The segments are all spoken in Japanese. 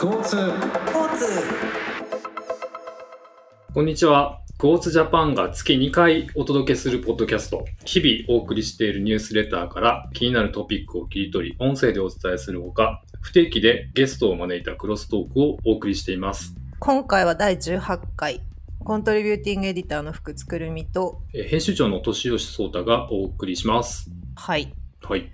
交通交通こんにちは。ゴーツジャパンが月2回お届けするポッドキャスト。日々お送りしているニュースレターから気になるトピックを切り取り、音声でお伝えするほか、不定期でゲストを招いたクロストークをお送りしています。今回は第18回コントリビューティングエディターの福津くるみとえー編集長の年吉聡太がお送りします。はいはい。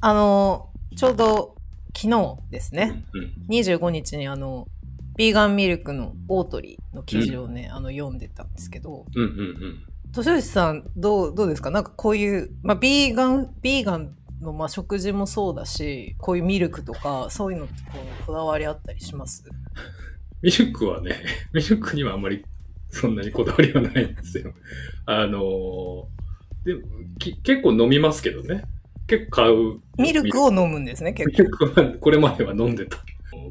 あのちょうど昨日ですねうん。25日にあのビーガンミルクのオートリーの記事をね、あの読んでたんですけどうんうんうん。年吉さんどうどうですか？なんかこういう、まあ、ビーガンビーガンのまあ食事もそうだしこういうミルクとかそういうのってこうこだわりあったりします？ミルクはね、ミルクにはあんまりそんなにこだわりはないんですよ。あのーで結構飲みますけどね。結構買う。ミルクを飲むんですね結構 これまでは飲んでた。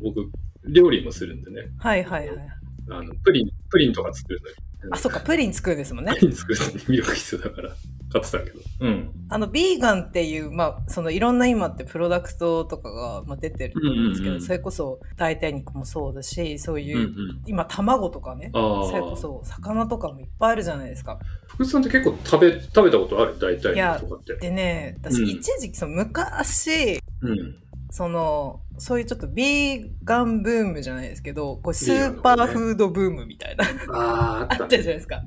僕、料理もするんでね。はいはいはいあのプリン、プリンとか作るのに。あそっかプリン作るんですもんねプリン作るのにミルク必要だから買ってたけど。うん。あの、ビーガンっていう、まあ、そのいろんな今ってプロダクトとかが、まあ、出てると思うんですけど、うんうんうんそれこそ代替肉もそうだし、そういう、うんうん。今卵とかね。それこそ魚とかもいっぱいあるじゃないですか。福士さんって結構食べ、食べたことある？大体いやとかって。でね、私うん一時期、その昔、うん。その、そういうちょっとビーガンブームじゃないですけど、こうスビーパーフードブームみたいな、ああ、った。じゃないですか。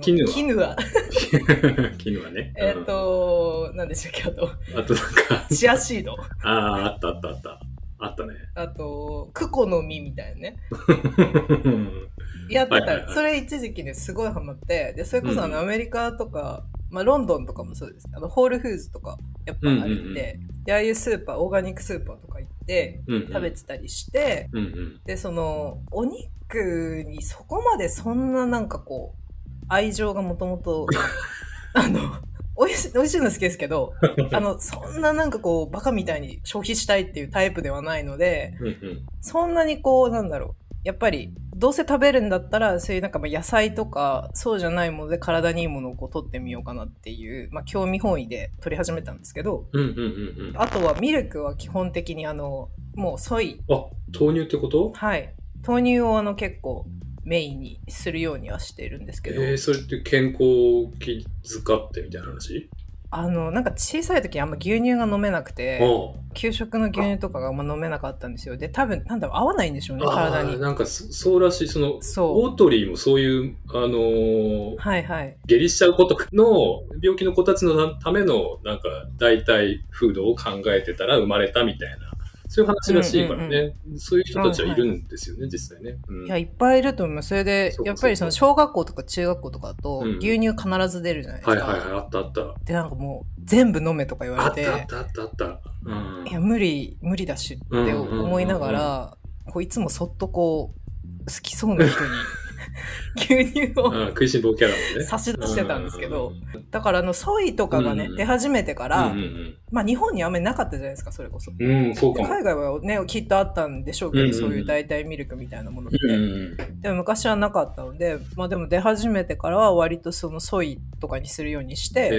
キヌアキヌア。昨日 はね。えっ、と、何でしたっけ、あと、うん、あとなんか、チアシード。ああ、あったあったあった。あったね。あと、クコの実みたいなね。やってた、それ一時期ねすごいハマってでそれこそあのアメリカとか、まあ、ロンドンとかもそうですあのホールフーズとかやっぱあるんで,、ああいうスーパーオーガニックスーパーとか行って食べてたりして。でそのお肉にそこまでそんななんかこう愛情がもともと あの美味し美味しいの好きですけど あのそんななんかこうバカみたいに消費したいっていうタイプではないのでうんうん。そんなにこうなんだろうやっぱりどうせ食べるんだったらそういうなんかまあ野菜とかそうじゃないもので体にいいものをこう取ってみようかなっていう、まあ、興味本位で取り始めたんですけどうんうんうんうん。あ、あとはミルクは基本的にあのもうソイ豆乳ってこと？はい豆乳をあの結構メインにするようにはしているんですけど、えー、それって健康を気遣ってみたいな話？あのなんか小さい時あんま牛乳が飲めなくてあ給食の牛乳とかがあんま飲めなかったんですよ。で多分なんだろう合わないんでしょうねあ体に。なんかそそうらしい、その、そう。オートリーもそういう、あのーはいはい。下痢しちゃう子とかの病気の子たちのためのなんか代替フードを考えてたら生まれたみたいなそういう話らしいからね、うんそういう人たちはいるんですよね、実際ね。うんいや、いっぱいいると思います。それでやっぱりその小学校とか中学校とかだとうん、牛乳必ず出るじゃないですか。はいはいはい、あったあった。で、なんかもう、全部飲めとか言わあっれ、たあってたあったあった。うんいや、無理、無理だしって思いながら、こういつもそっとこう、好きそうな人に牛乳を、あ食いしん坊キャラのね。差し出してたんですけどうんだからあの、ソイとかがね、うん出始めてから、うんうんまあ日本にあんまりなかったじゃないですか、それこそ。海外はね、きっとあったんでしょうけど、うんうんうんそういう代替ミルクみたいなものって。うんうんでも昔はなかったので、まあでも出始めてからは割とそのソイとかにするようにして、え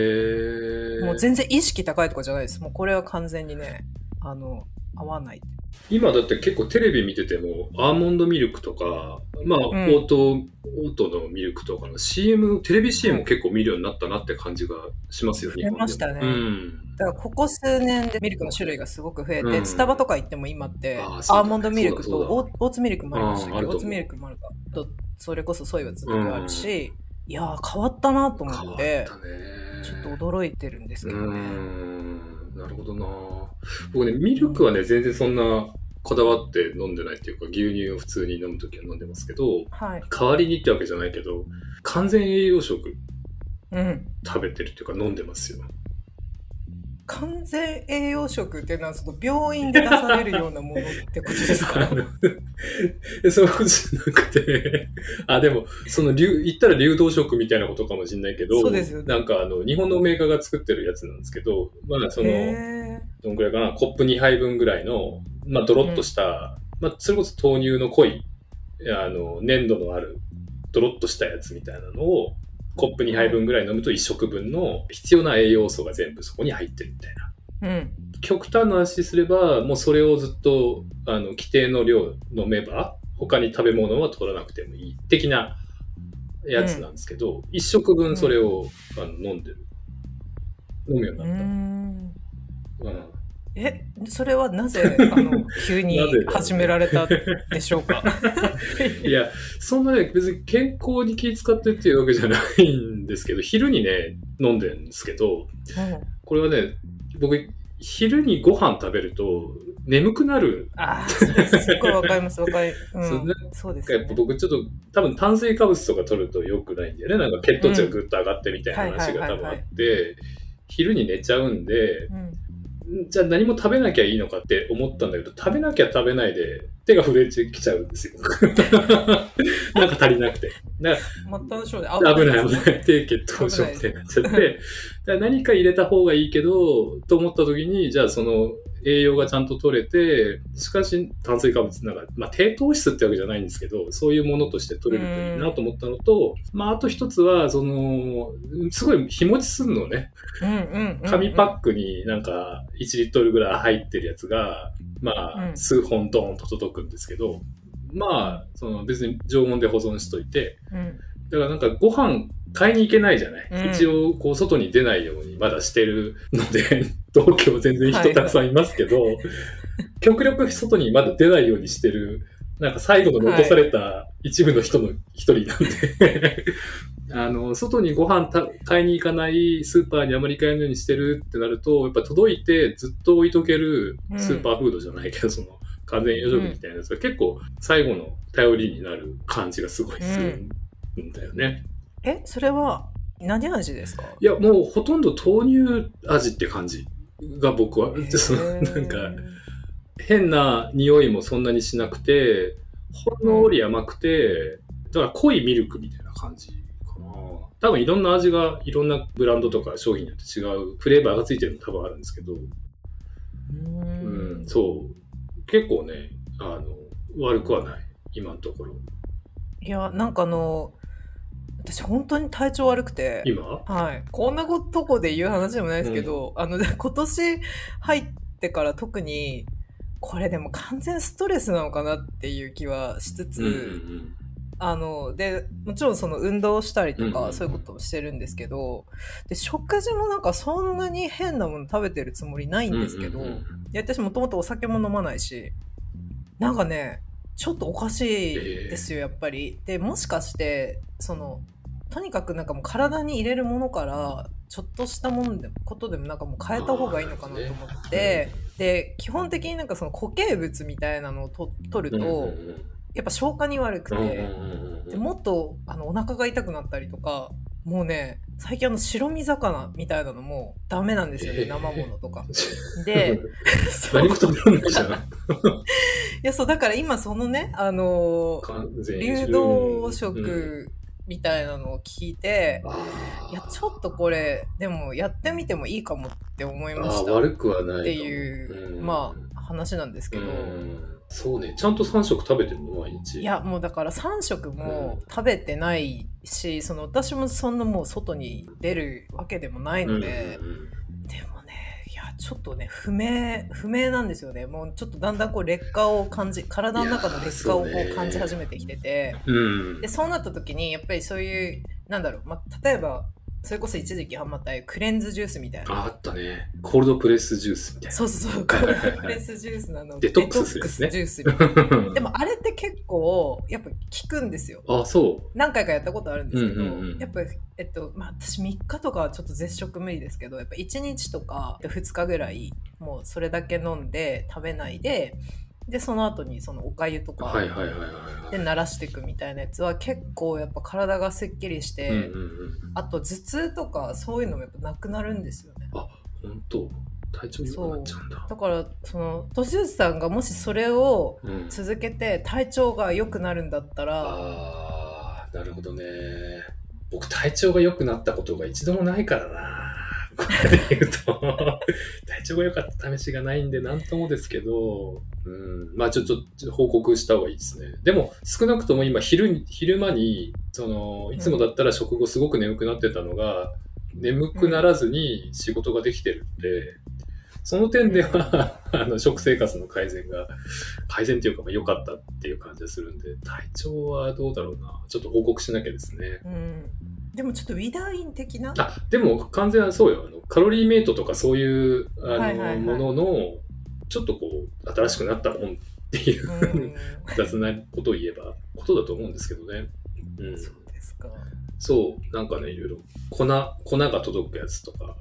ー、もう全然意識高いとかじゃないです。もうこれは完全にね、あの、合わない。今だって結構テレビ見ててもアーモンドミルクとか、まあ、んオート、オートのミルクとかの CM、テレビ CM も結構見るようになったなって感じがしますよね。増えましたねうん。だからここ数年でミルクの種類がすごく増えて、うんスタバとか行っても今って、アーモンドミルクとオーツミルクもありましたけど、オーツミルクもあるか。と、それこそソイはずっとあるし、いやー変わったなと思って、たね。ちょっと驚いてるんですけどうね。ん。なるほどな僕ね、ミルクはね、全然そんなこだわって飲んでないっていうか、牛乳を普通に飲むときは飲んでますけど、はい。代わりにってわけじゃないけど、完全栄養食うん。食べてるっていうか飲んでますよ。完全栄養食っていうのはその病院で出されるようなものってことですか？えそういうことじゃなくて、あ、でも、その流、言ったら流動食みたいなことかもしれないけど、そうですよなんかあの、日本のメーカーが作ってるやつなんですけど、まあ、その、へどんくらいかな、コップ2杯分ぐらいの、まあ、ドロッとした、まあ、それこそ豆乳の濃い、あの、粘度のある、ドロッとしたやつみたいなのを、コップ2杯分ぐらい飲むと1食分の必要な栄養素が全部そこに入ってるみたいな。うん。極端な話すれば、もうそれをずっと、あの、規定の量飲めば、他に食べ物は取らなくてもいい的なやつなんですけど、一食分それを、あの飲んでる。飲むようになった。ん。うんえ、それはなぜ、あの、急に始められたでしょうか？いや、そんなね、別に健康に気遣ってっていうわけじゃないんですけど、昼にね、飲んでるんですけど、うんこれはね、僕、昼にご飯食べると眠くなる。ああ、すっごいわかります、わかり、うんそうねそうですよねやっぱ。僕ちょっと多分炭水化物とか取ると良くないんだよね。なんか血糖値がぐっと上がってみたいな話が多分あって、昼に寝ちゃうんで、うんじゃあ何も食べなきゃいいのかって思ったんだけど、食べなきゃ食べないで手が震えてきちゃうんですよ。なんか足りなくて。だから末端症で危ない危ない。低血糖症みたいになっちゃって。何か入れた方がいいけど、と思った時に、じゃあその栄養がちゃんと取れて、しかし炭水化物、なんか、まあ低糖質ってわけじゃないんですけど、そういうものとして取れるといいなと思ったのと、まああと一つは、その、すごい日持ちすんのね。紙パックになんか1リットルぐらい入ってるやつが、まあうん数本ドーンと届くんですけど、まあ、その別に常温で保存しといて、うん。だからなんかご飯買いに行けないじゃない、うん一応こう外に出ないようにまだしてるので、東京全然人たくさんいますけど、極力外にまだ出ないようにしてる、なんか最後の残された一部の人の一人なんで、あの、外にご飯た買いに行かない、スーパーにあまり買えないようにしてるってなると、やっぱ届いてずっと置いとけるスーパーフードじゃないけど、その完全栄養食みたいなやつが結構最後の頼りになる感じがすごいするんだよね。え、それは何味ですか？いや、もうほとんど豆乳味って感じが僕は、そのなんか変な匂いもそんなにしなくて、ほんのり甘くて、だから濃いミルクみたいな感じかな。多分いろんな味が、いろんなブランドとか商品によって違うフレーバーがついてるの多分あるんですけど、ううんん、そう。結構ね、あの、悪くはない。今のところ。いや、なんかあの、私本当に体調悪くて、今？はい。こんなことこで言う話でもないですけど、あの、今年入ってから特に、これでも完全ストレスなのかなっていう気はしつつ、うんうんあの、で、もちろんその運動したりとか、うんうんうん。そういうこともしてるんですけど、で、食事もなんかそんなに変なもの食べてるつもりないうんん。ですけど、うんうんうん。いや私もともとお酒も飲まないし、なんかね、ちょっとおかしいですよ、やっぱり。で、もしかして、その、とにかくなんかもう体に入れるものから、ちょっとしたものでことでもなんかもう変えた方がいいのかなと思って、で、基本的になんかその固形物みたいなのをと取ると、やっぱ消化に悪くて、でもっとあのお腹が痛くなったりとかもうね最近あの白身魚みたいなのもダメなんですよね、えー。生ものとか。で そう。い。やそうだから今そのねあの流動うん。食みたいなのを聞いて、あー。いやちょっとこれでもやってみてもいいかもって思いましたっ悪くはないかもていう、まあ話なんですけど。うんそうね。ちゃんと3食食べてるの？毎日。いやもうだから3食も食べてないし、その私もそんなもう外に出るわけでもないので、うんうんうんでもねいやちょっとね不明不明なんですよね。もうちょっとだんだんこう劣化を感じ体の中の劣化をこう感じ始めてきてて。うん。でそうなった時にやっぱりそういうなんだろう、まあ、例えばそれこそ一時期ハマったクレンズジュースみたいな。ああったね。コールドプレスジュースみたいな。そうそうそう。はいはいはい。プレスジュースなの。デトックスね。ジュースみたいな。でもあれって結構やっぱ効くんですよ。あそ何回かやったことあるんですけど、うんうんうん。やっぱえっとまあ私3日とかはちょっと絶食無理ですけどやっぱ1日とか2日ぐらいもうそれだけ飲んで食べないででその後にそのおかゆとうかで慣らしていくみたいなやつは結構やっぱ体がすっきりして、うんうんうんあと頭痛とかそういうのもやっぱなくなるんですよね。本当？体調良くなっちゃうんだ。だからその年内さんがもしそれをうん。続けて体調が良くなるんだったら、ああなるほどね。僕体調が良くなったことが一度もないからなこれで言うと体調が良かった試しがないんで何ともですけど、うん、まあちょっと報告した方がいいですねでも少なくとも今昼に昼間にそのいつもだったら食後すごく眠くなってたのが、眠くならずに仕事ができてるんで、その点では、あの、食生活の改善が、改善というか、まあ良かったっていう感じがするんで、体調はどうだろうな。ちょっと報告しなきゃですね。うん。でもちょっとウィダーイン的な？あ、でも完全はそうよ。あのカロリーメイトとかそういう、あの、はいはいはいものの、ちょっとこう、新しくなったもんっていう、うん。雑なことを言えば、ことだと思うんですけどね。うん。そうですか。そう、なんかね、いろいろ、粉、粉が届くやつとか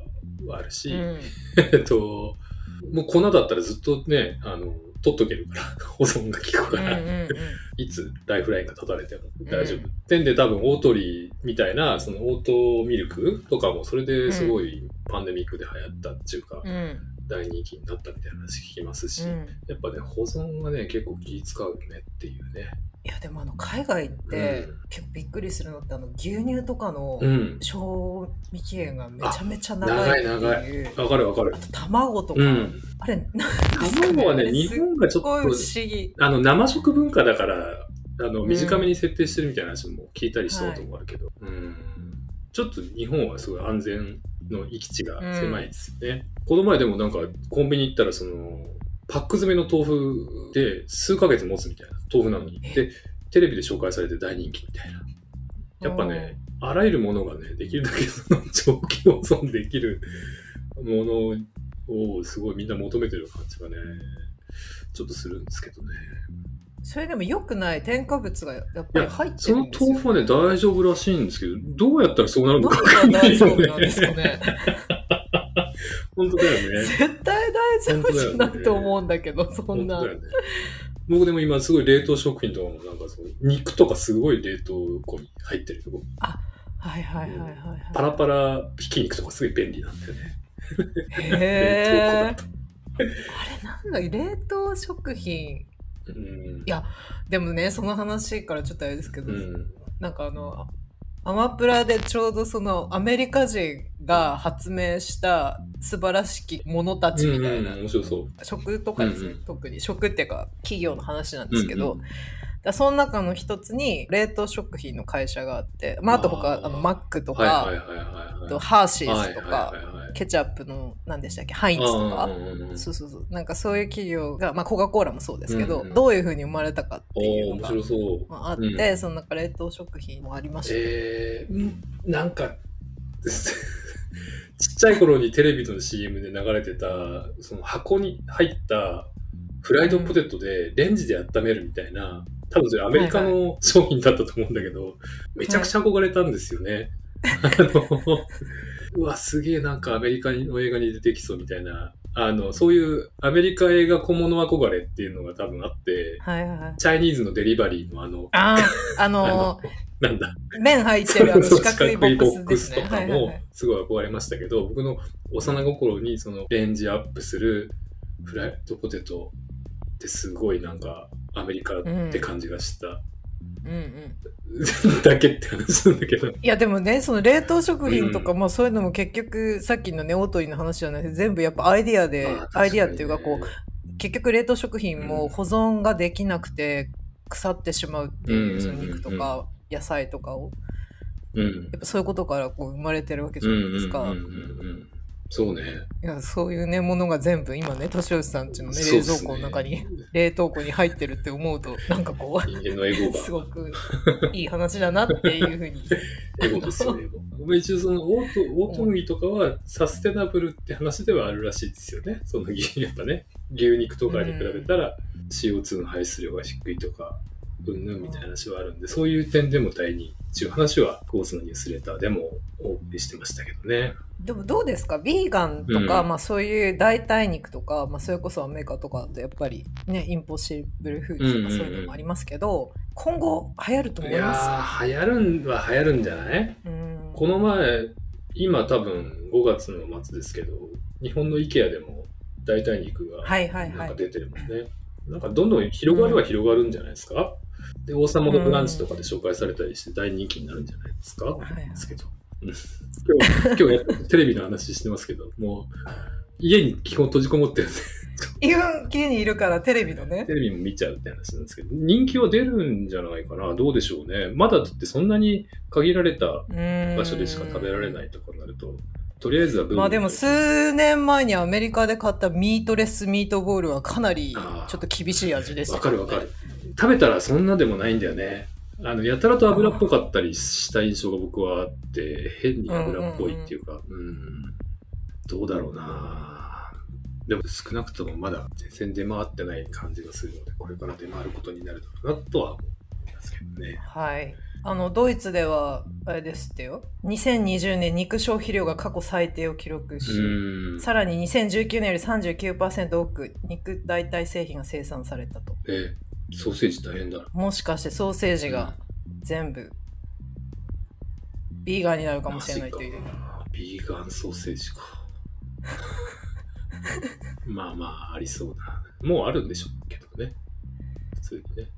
はあるし、うん。えっと、もう粉だったらずっとね、あの、取っとけるから、保存が効くうんから、うんうん。いつライフラインが立たれても大丈夫。点で多分、オートリーみたいな、そのオートミルクとかも、それですごいパンデミックで流行ったっていうか、うん。大人気になったみたいな話聞きますし、うん。やっぱね、保存がね、結構気使うよねっていうね。いやでもあの海外ってうん結構びっくりするのってあの牛乳とかのうん。賞味期限がめちゃめちゃ長いって長いう。わかるわかるあ。と卵とか、うん。あれ卵はね、日本がちょっすっごい不と、思議。あの、生食文化だから、あの、ん短めに設定してるみたいな話も聞いたりしたこともあるけど、うん。ちょっと日本はすごい安全の行き地が狭いですよね。この前でもなんか、コンビニ行ったら、その、パック詰めの豆腐で数ヶ月持つみたいな豆腐なのに。で、テレビで紹介されて大人気みたいな。やっぱね、あらゆるものがね、できるだけその長期保存できるものをすごいみんな求めてる感じがね、ちょっとするんですけどね。それでも良くない添加物がやっぱり入っ、てそのるんですよ。豆腐はね、大丈夫らしいんですけど、どうやったらそうなるのか何が大丈夫なんですかね。本当だよね。絶対大丈夫じゃないと思うんだけど、そんな。僕でも今すごい冷凍食品とかもなんかそう、肉とかすごい冷凍庫に入ってるとこ。はいはいはいはい、はい。パラパラひき肉とかすごい便利なんだよね。へー冷凍庫だと。あれなんだ、冷凍食品。うん。いやでもね、その話からちょっとあれですけど、うん。なんかあの、アマプラでちょうどそのアメリカ人が発明した素晴らしき者たちみたいな。食とかですね、うんうん。特に。食っていうか企業の話なんですけど、うんうだその中の一つに冷凍食品の会社があって、まあ、あと他あのマックとか、はハーシーズとか、はいケチャップの何でしたっけ？ハインツとか、そうそうそう。なんかそういう企業が、まあ、コカ・コーラもそうですけど、うんうんどういうふうに生まれたかっていうのがああって、うん。その中冷凍食品もありました、えー、んなんか、ちっちゃい頃にテレビの CM で流れてた、その箱に入ったフライドポテトでレンジで温めるみたいな、多分それアメリカの商品だったと思うんだけど、めちゃくちゃ憧れたんですよね。あの、うわ、すげえなんかアメリカの映画に出てきそうみたいな、あの、そういうアメリカ映画小物憧れっていうのが多分あって、はいはいはい。チャイニーズのデリバリーのあの、あーあ あのの、なんだ、麺入ってるあの四角いボックスね。とかもはいはいはい。すごい憧れましたけど、僕の幼心にそのレンジアップするフライドポテトってすごいなんかアメリカって感じがした、うんうんだけって話なんだけど。いやでもねその冷凍食品とか、まあそういうのも結局さっきのねオートリーの話じゃないです全部やっぱアイディアで、あーアイディアっていうかこう確結局冷凍食品うんも保存ができなくて腐ってしまうっていう,、うんその肉とか野菜とかを。にねやっぱそういうことからこう生まれてるわけじうん。ゃないですか、うんうんうんうんそうね。いやそういうねものが全部今ね年吉さんちのね冷蔵庫の中に、冷凍庫に入ってるって思うとなんかこう人間のエゴが。すごくいい話だなっていうふうにエゴですよ、エゴ。まあ一応そのオート、オート麦とかはサステナブルって話ではあるらしいですよね。その牛、やっぱね、牛肉とかに比べたら CO2 の排出量が低いとか、うんぬんみたいな話はあるんで、そういう点でも第二っていう話は、コースのニュースレターでもお送りしてましたけどね。でもどうですか？ビーガンとか、うんまあそういう代替肉とか、まあそれこそアメリカとかだとやっぱりね、インポッシブルフードとかそういうのもありますけど、今後流行るとい思いまやー、流行るんは流行るんじゃない？すうん。この前、今多分5月の末ですけど、日本の IKEA でも代替肉がはいはいはい。なんか出てるもんね。なんかどんどん広がるは広がるんじゃないですか、で、王様のブランチとかで紹介されたりして大人気になるんじゃないですか、はいはいですけど。うん。今日、今日テレビの話してますけど、もう家に基本閉じこもってるんで、今家にいるからテレビのね。テ。レビも見ちゃうって話なんですけど、人気は出るんじゃないかな？どうでしょうね。まだだってそんなに限られた場場所でしか食べられないいとかになると、とりあえずはまあでも数年前にアメリカで買ったミートレスミートボールはかなりちょっと厳しい味でしたわかるわかる。食べたらそんなでもないんだよね。あの、やたらと油っぽかったりした印象が僕はあって、変に油っぽいっていうか、うんどうだろうなでも少なくともまだ全然出回ってない感じがするので、これから出回ることになるだろうなとは思いますけどね。はい。あの、ドイツでは、あれですってよ。2020年肉消費量が過去最低を記録し、うん。さらに2019年より39%多く肉代替製品が生産されたと。ねソーセージ大変だな。もしかしてソーセージが全部、ビーガンになるかもしれないという。ビーガンソーセージか。まあまあ、ありそうな。もうあるんでしょうけどね。普通にね。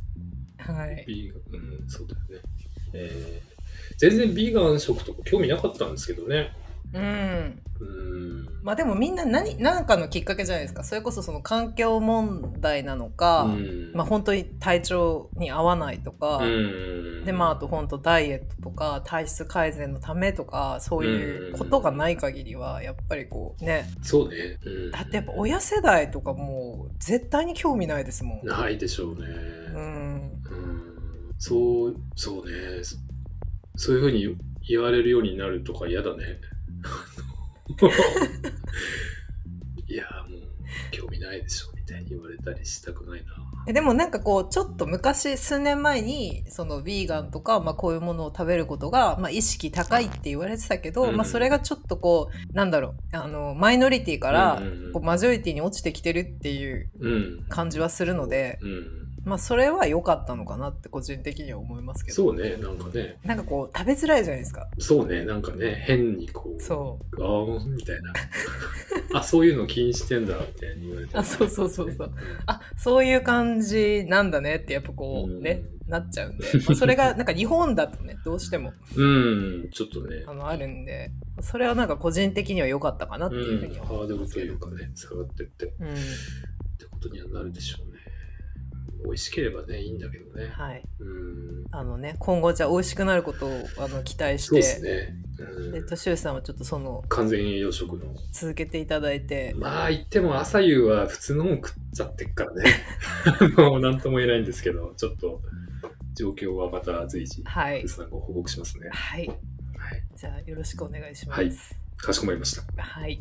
はい。ビーガン、うん、そうだよね。えー全然ビーガン食とか興味なかったんですけどね。うん。うん。まあでもみんな何、何かのきっかけじゃないですか。それこそその環境問題なのか、うんまあ本当に体調に合わないとか、うん。でまああと本当ダイエットとか体質改善のためとかそういうことがない限りはやっぱりこうねそうね。うん、だってやっぱ親世代とかもう絶対に興味ないですもん。ないでしょうね。うん、うん。そう、そうね。そそういうふうに言われるようになるとか嫌だね。いや、もう、興味ないでしょ、みたいに言われたりしたくないな。えでもなんかこうちょっと昔数年前にそのビーガンとか、まあ、こういうものを食べることが、まあ、意識高いって言われてたけど、うんまあ、それがちょっとこうなんだろうあのマイノリティからうんうんうんこうマジョリティに落ちてきてるっていううん。感じはするので、うん。まあ、それは良かったのかなって個人的には思いますけど。そうね、なんかね。なんかこう食べづらいじゃないですか。そうね、なんかね、変にこう、そう。あーみたいな。あ、そういうの気にしてんだ、みたいに言われて。あそうそうそうそう。あそういう感じなんだねってやっぱこうね、うん。なっちゃうんで、まあ、それが なんか日本だとねどうしても。うん、ちょっとね。あ、のあるんで。それはなんか個人的には良かったかなってう、いうふうんにはハードルと思いますけど、いうかね、下がってって、っうん。てことにはなるでしょうね。美味しければね、いいんだけどね。はいうん、あのね今後じゃあ美味しくなることをあの期待しそうですてね。うんで敏吉さんはちょっとその完全栄養食の。続けていただいてまあ言っても朝夕は普通のもん食っちゃってっからね。あの、なんとも言えないんですけど、ちょっと状況はまた随時、はいさんご報告しますね。はいはい。じゃあよろしくお願いしますはいかしこまりました。はい